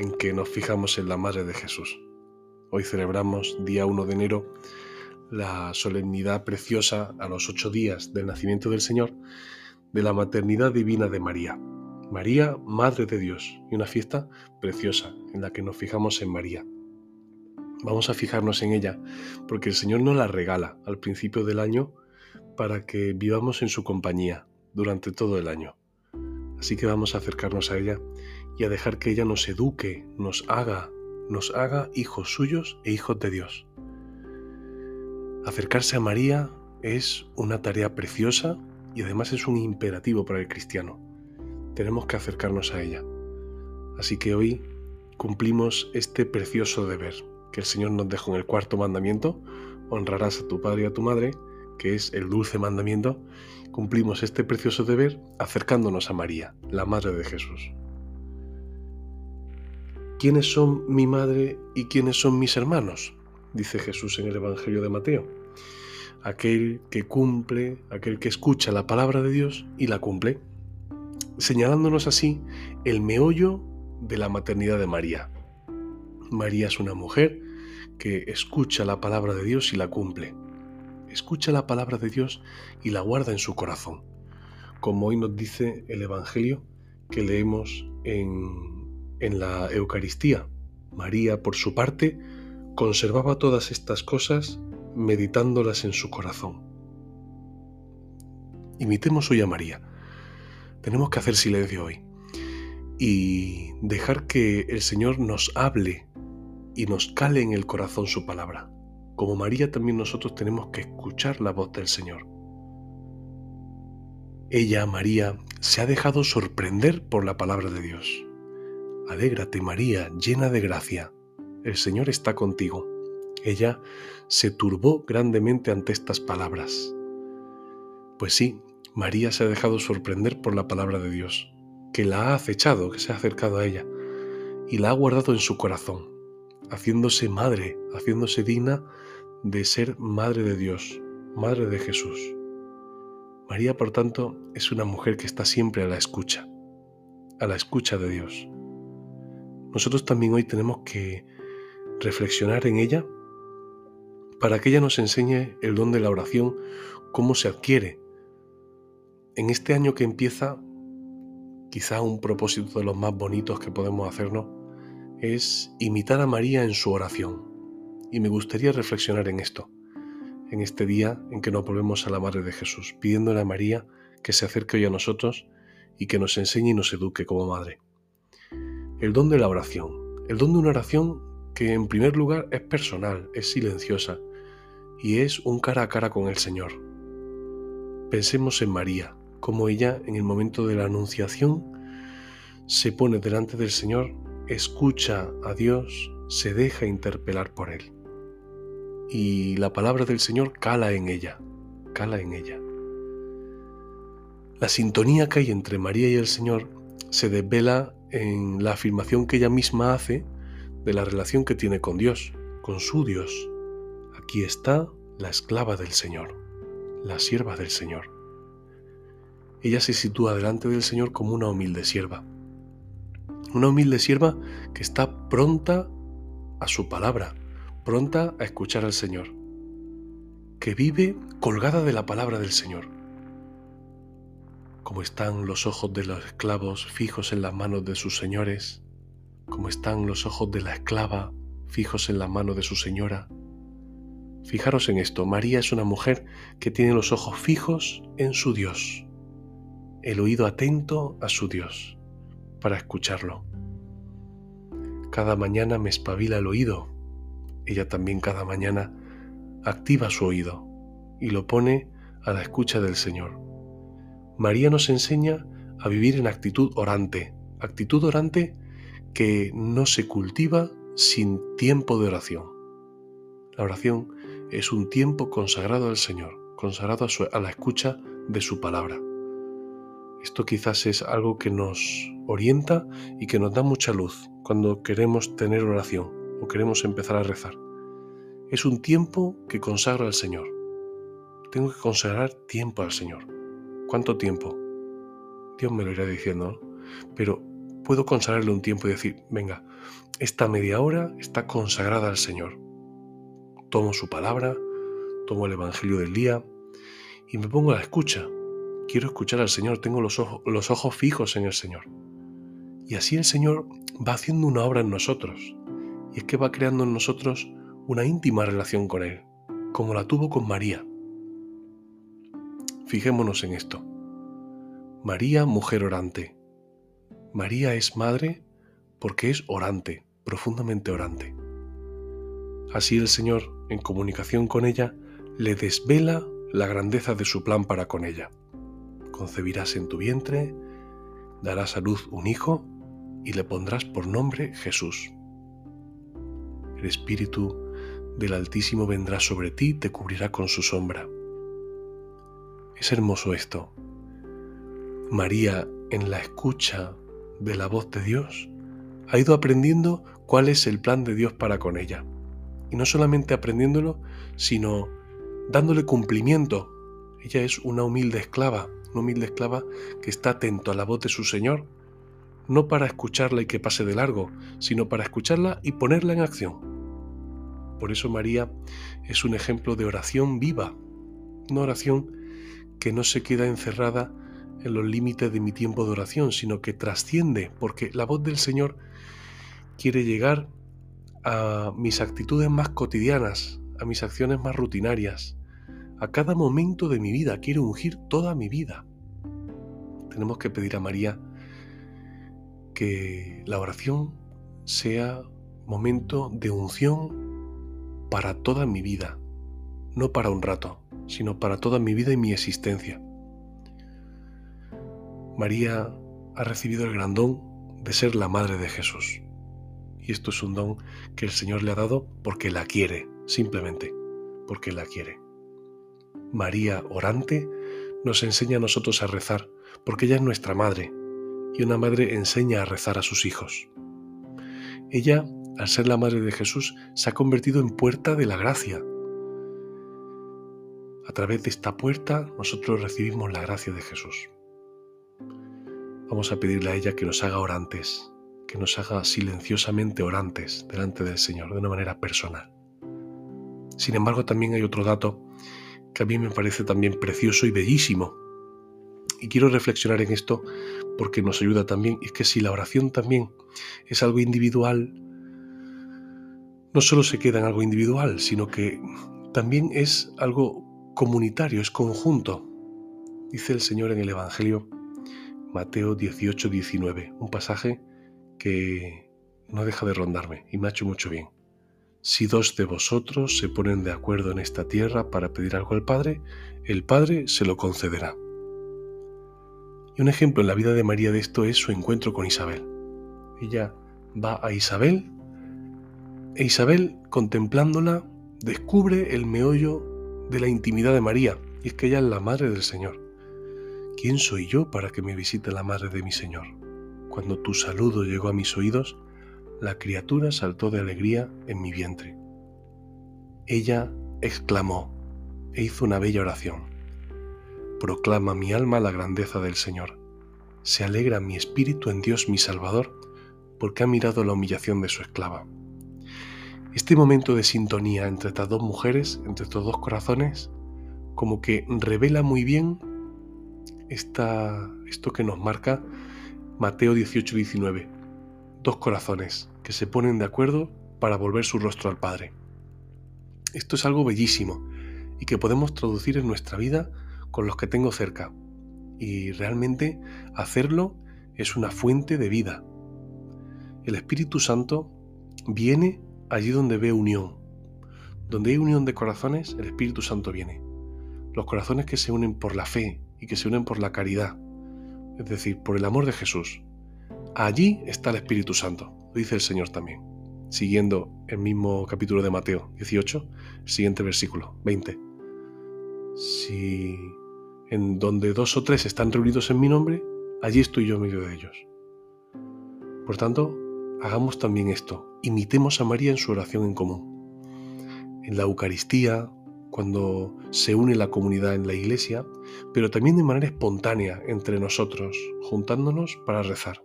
en que nos fijamos en la Madre de Jesús. Hoy celebramos, día 1 de enero, la solemnidad preciosa a los ocho días del nacimiento del Señor de la maternidad divina de María. María, Madre de Dios, y una fiesta preciosa en la que nos fijamos en María. Vamos a fijarnos en ella porque el Señor nos la regala al principio del año para que vivamos en su compañía durante todo el año. Así que vamos a acercarnos a ella y a dejar que ella nos eduque, nos haga, nos haga hijos suyos e hijos de Dios. Acercarse a María es una tarea preciosa y además es un imperativo para el cristiano. Tenemos que acercarnos a ella. Así que hoy cumplimos este precioso deber que el Señor nos dejó en el cuarto mandamiento, honrarás a tu padre y a tu madre, que es el dulce mandamiento, cumplimos este precioso deber acercándonos a María, la Madre de Jesús. ¿Quiénes son mi madre y quiénes son mis hermanos? Dice Jesús en el Evangelio de Mateo. Aquel que cumple, aquel que escucha la palabra de Dios y la cumple, señalándonos así el meollo de la maternidad de María. María es una mujer que escucha la palabra de Dios y la cumple. Escucha la palabra de Dios y la guarda en su corazón. Como hoy nos dice el Evangelio que leemos en en la Eucaristía. María, por su parte, conservaba todas estas cosas meditándolas en su corazón. Imitemos hoy a María. Tenemos que hacer silencio hoy y dejar que el Señor nos hable y nos cale en el corazón su palabra. Como María también nosotros tenemos que escuchar la voz del Señor. Ella, María, se ha dejado sorprender por la palabra de Dios. Alégrate María, llena de gracia, el Señor está contigo. Ella se turbó grandemente ante estas palabras. Pues sí, María se ha dejado sorprender por la palabra de Dios, que la ha acechado, que se ha acercado a ella, y la ha guardado en su corazón, haciéndose madre, haciéndose digna de ser madre de Dios, madre de Jesús. María, por tanto, es una mujer que está siempre a la escucha, a la escucha de Dios nosotros también hoy tenemos que reflexionar en ella para que ella nos enseñe el don de la oración, cómo se adquiere. En este año que empieza, quizá un propósito de los más bonitos que podemos hacernos es imitar a María en su oración. Y me gustaría reflexionar en esto, en este día en que nos volvemos a la Madre de Jesús, pidiéndole a María que se acerque hoy a nosotros y que nos enseñe y nos eduque como Madre el don de la oración. El don de una oración que en primer lugar es personal, es silenciosa y es un cara a cara con el Señor. Pensemos en María, como ella en el momento de la anunciación se pone delante del Señor, escucha a Dios, se deja interpelar por Él. Y la palabra del Señor cala en ella, cala en ella. La sintonía que hay entre María y el Señor se desvela en la afirmación que ella misma hace de la relación que tiene con Dios, con su Dios. Aquí está la esclava del Señor, la sierva del Señor. Ella se sitúa delante del Señor como una humilde sierva. Una humilde sierva que está pronta a su palabra, pronta a escuchar al Señor, que vive colgada de la palabra del Señor como están los ojos de los esclavos fijos en las manos de sus señores, como están los ojos de la esclava fijos en la mano de su señora. Fijaros en esto, María es una mujer que tiene los ojos fijos en su Dios, el oído atento a su Dios, para escucharlo. Cada mañana me espabila el oído, ella también cada mañana activa su oído y lo pone a la escucha del Señor. María nos enseña a vivir en actitud orante, actitud orante que no se cultiva sin tiempo de oración. La oración es un tiempo consagrado al Señor, consagrado a, la escucha de su palabra. Esto quizás es algo que nos orienta y que nos da mucha luz cuando queremos tener oración o queremos empezar a rezar. Es un tiempo que consagra al Señor. Tengo que consagrar tiempo al Señor. ¿Cuánto tiempo? Dios me lo irá diciendo, Pero puedo consagrarle un tiempo y decir, venga, esta media hora está consagrada al Señor. Tomo su palabra, tomo el Evangelio del día y me pongo a la escucha. Quiero escuchar al Señor, tengo los ojos, fijos en el Señor. Y así el Señor va haciendo una obra en nosotros. Y es que va creando en nosotros una íntima relación con Él, como la tuvo con María. Fijémonos en esto. María, mujer orante. María es madre porque es orante, profundamente orante. Así el Señor, en comunicación con ella, le desvela la grandeza de su plan para con ella. Concebirás en tu vientre, darás a luz un hijo y le pondrás por nombre Jesús. El Espíritu del Altísimo vendrá sobre ti y te cubrirá con su sombra. Es hermoso esto. María, en la escucha de la voz de Dios, ha ido aprendiendo cuál es el plan de Dios para con ella. Y no solamente aprendiéndolo, sino dándole cumplimiento. Ella es una humilde esclava, una humilde esclava que está atento a la voz de su Señor, no para escucharla y que pase de largo, sino para escucharla y ponerla en acción. Por eso María es un ejemplo de oración viva, una oración que no se queda encerrada en los límites de mi tiempo de oración, sino que trasciende, porque la voz del Señor quiere llegar a mis actitudes más cotidianas, a mis acciones más rutinarias, a cada momento de mi vida, quiere ungir toda mi vida. Tenemos que pedir a María que la oración sea momento de unción para toda mi vida, no para un rato, sino para toda mi vida y mi existencia. María ha recibido el gran don de ser la madre de Jesús. Y esto es un don que el Señor le ha dado porque la quiere, simplemente porque la quiere. María orante nos enseña a nosotros a rezar porque ella es nuestra madre y una madre enseña a rezar a sus hijos. Ella, al ser la madre de Jesús, se ha convertido en puerta de la gracia. A través de esta puerta nosotros recibimos la gracia de Jesús. Vamos a pedirle a ella que nos haga orantes, que nos haga silenciosamente orantes delante del Señor, de una manera personal. Sin embargo, también hay otro dato que a mí me parece también precioso y bellísimo. Y quiero reflexionar en esto porque nos ayuda también. Y es que si la oración también es algo individual, no solo se queda en algo individual, sino que también es algo comunitario, es conjunto. Dice el Señor en el Evangelio Mateo 18, 19, un pasaje que no deja de rondarme y me ha hecho mucho bien. Si dos de vosotros se ponen de acuerdo en esta tierra para pedir algo al Padre, el Padre se lo concederá. Y un ejemplo en la vida de María de esto es su encuentro con Isabel. Ella va a Isabel e Isabel, contemplándola, descubre el meollo de la intimidad de María, y es que ella es la madre del Señor. ¿Quién soy yo para que me visite la madre de mi Señor? Cuando tu saludo llegó a mis oídos, la criatura saltó de alegría en mi vientre. Ella exclamó e hizo una bella oración. Proclama mi alma la grandeza del Señor. Se alegra mi espíritu en Dios mi Salvador, porque ha mirado la humillación de su esclava. Este momento de sintonía entre estas dos mujeres, entre estos dos corazones, como que revela muy bien esto que nos marca Mateo 18, 19. Dos corazones que se ponen de acuerdo para volver su rostro al Padre. Esto es algo bellísimo y que podemos traducir en nuestra vida con los que tengo cerca. Y realmente hacerlo es una fuente de vida. El Espíritu Santo viene allí donde ve unión. Donde hay unión de corazones, el Espíritu Santo viene. Los corazones que se unen por la fe y que se unen por la caridad, es decir, por el amor de Jesús. Allí está el Espíritu Santo. dice el Señor también. Siguiendo el mismo capítulo de Mateo 18, siguiente versículo 20. Si en donde dos o tres están reunidos en mi nombre, allí estoy yo en medio de ellos. Por tanto, hagamos también esto, imitemos a María en su oración en común. En la Eucaristía, cuando se une la comunidad en la iglesia, pero también de manera espontánea entre nosotros, juntándonos para rezar.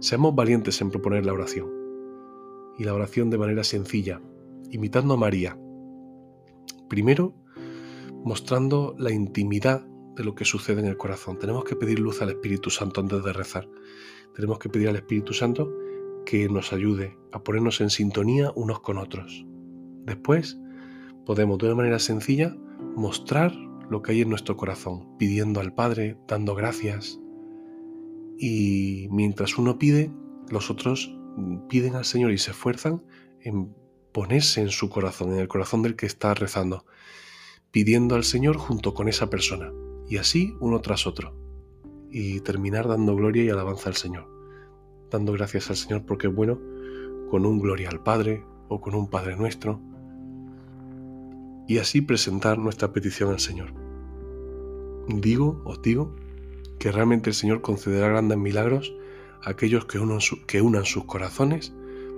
Seamos valientes en proponer la oración. Y la oración de manera sencilla, imitando a María. Primero, mostrando la intimidad de lo que sucede en el corazón. Tenemos que pedir luz al Espíritu Santo antes de rezar. Tenemos que pedir al Espíritu Santo que nos ayude a ponernos en sintonía unos con otros. Después, podemos de una manera sencilla mostrar lo que hay en nuestro corazón, pidiendo al Padre, dando gracias, y mientras uno pide, los otros piden al Señor y se esfuerzan en ponerse en su corazón, en el corazón del que está rezando, pidiendo al Señor junto con esa persona. Y así uno tras otro. Y terminar dando gloria y alabanza al Señor. Dando gracias al Señor porque es bueno, con un gloria al Padre o con un Padre nuestro. Y así presentar nuestra petición al Señor. Digo, os digo, que realmente el Señor concederá grandes milagros a aquellos que unan, que unan sus corazones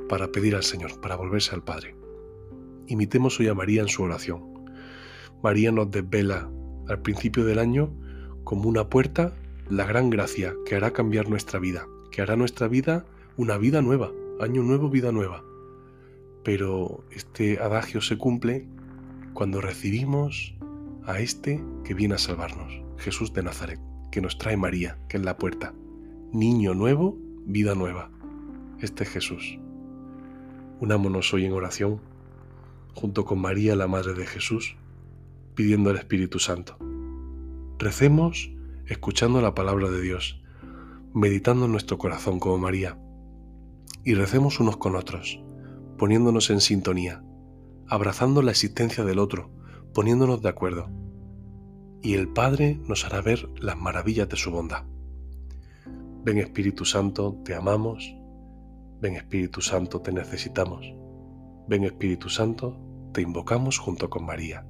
para pedir al Señor, para volverse al Padre. Imitemos hoy a María en su oración. María nos desvela al principio del año como una puerta la gran gracia que hará cambiar nuestra vida, que hará nuestra vida una vida nueva, año nuevo, vida nueva. Pero este adagio se cumple cuando recibimos a este que viene a salvarnos, Jesús de Nazaret que nos trae María, que es la puerta. Niño nuevo, vida nueva. Este es Jesús. Unámonos hoy en oración, junto con María, la Madre de Jesús, pidiendo al Espíritu Santo. Recemos escuchando la palabra de Dios, meditando en nuestro corazón como María, y recemos unos con otros, poniéndonos en sintonía, abrazando la existencia del otro, poniéndonos de acuerdo y el Padre nos hará ver las maravillas de su bondad. Ven Espíritu Santo, te amamos. Ven Espíritu Santo, te necesitamos. Ven Espíritu Santo, te invocamos junto con María.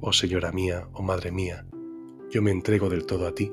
Oh Señora mía, oh Madre mía, yo me entrego del todo a ti,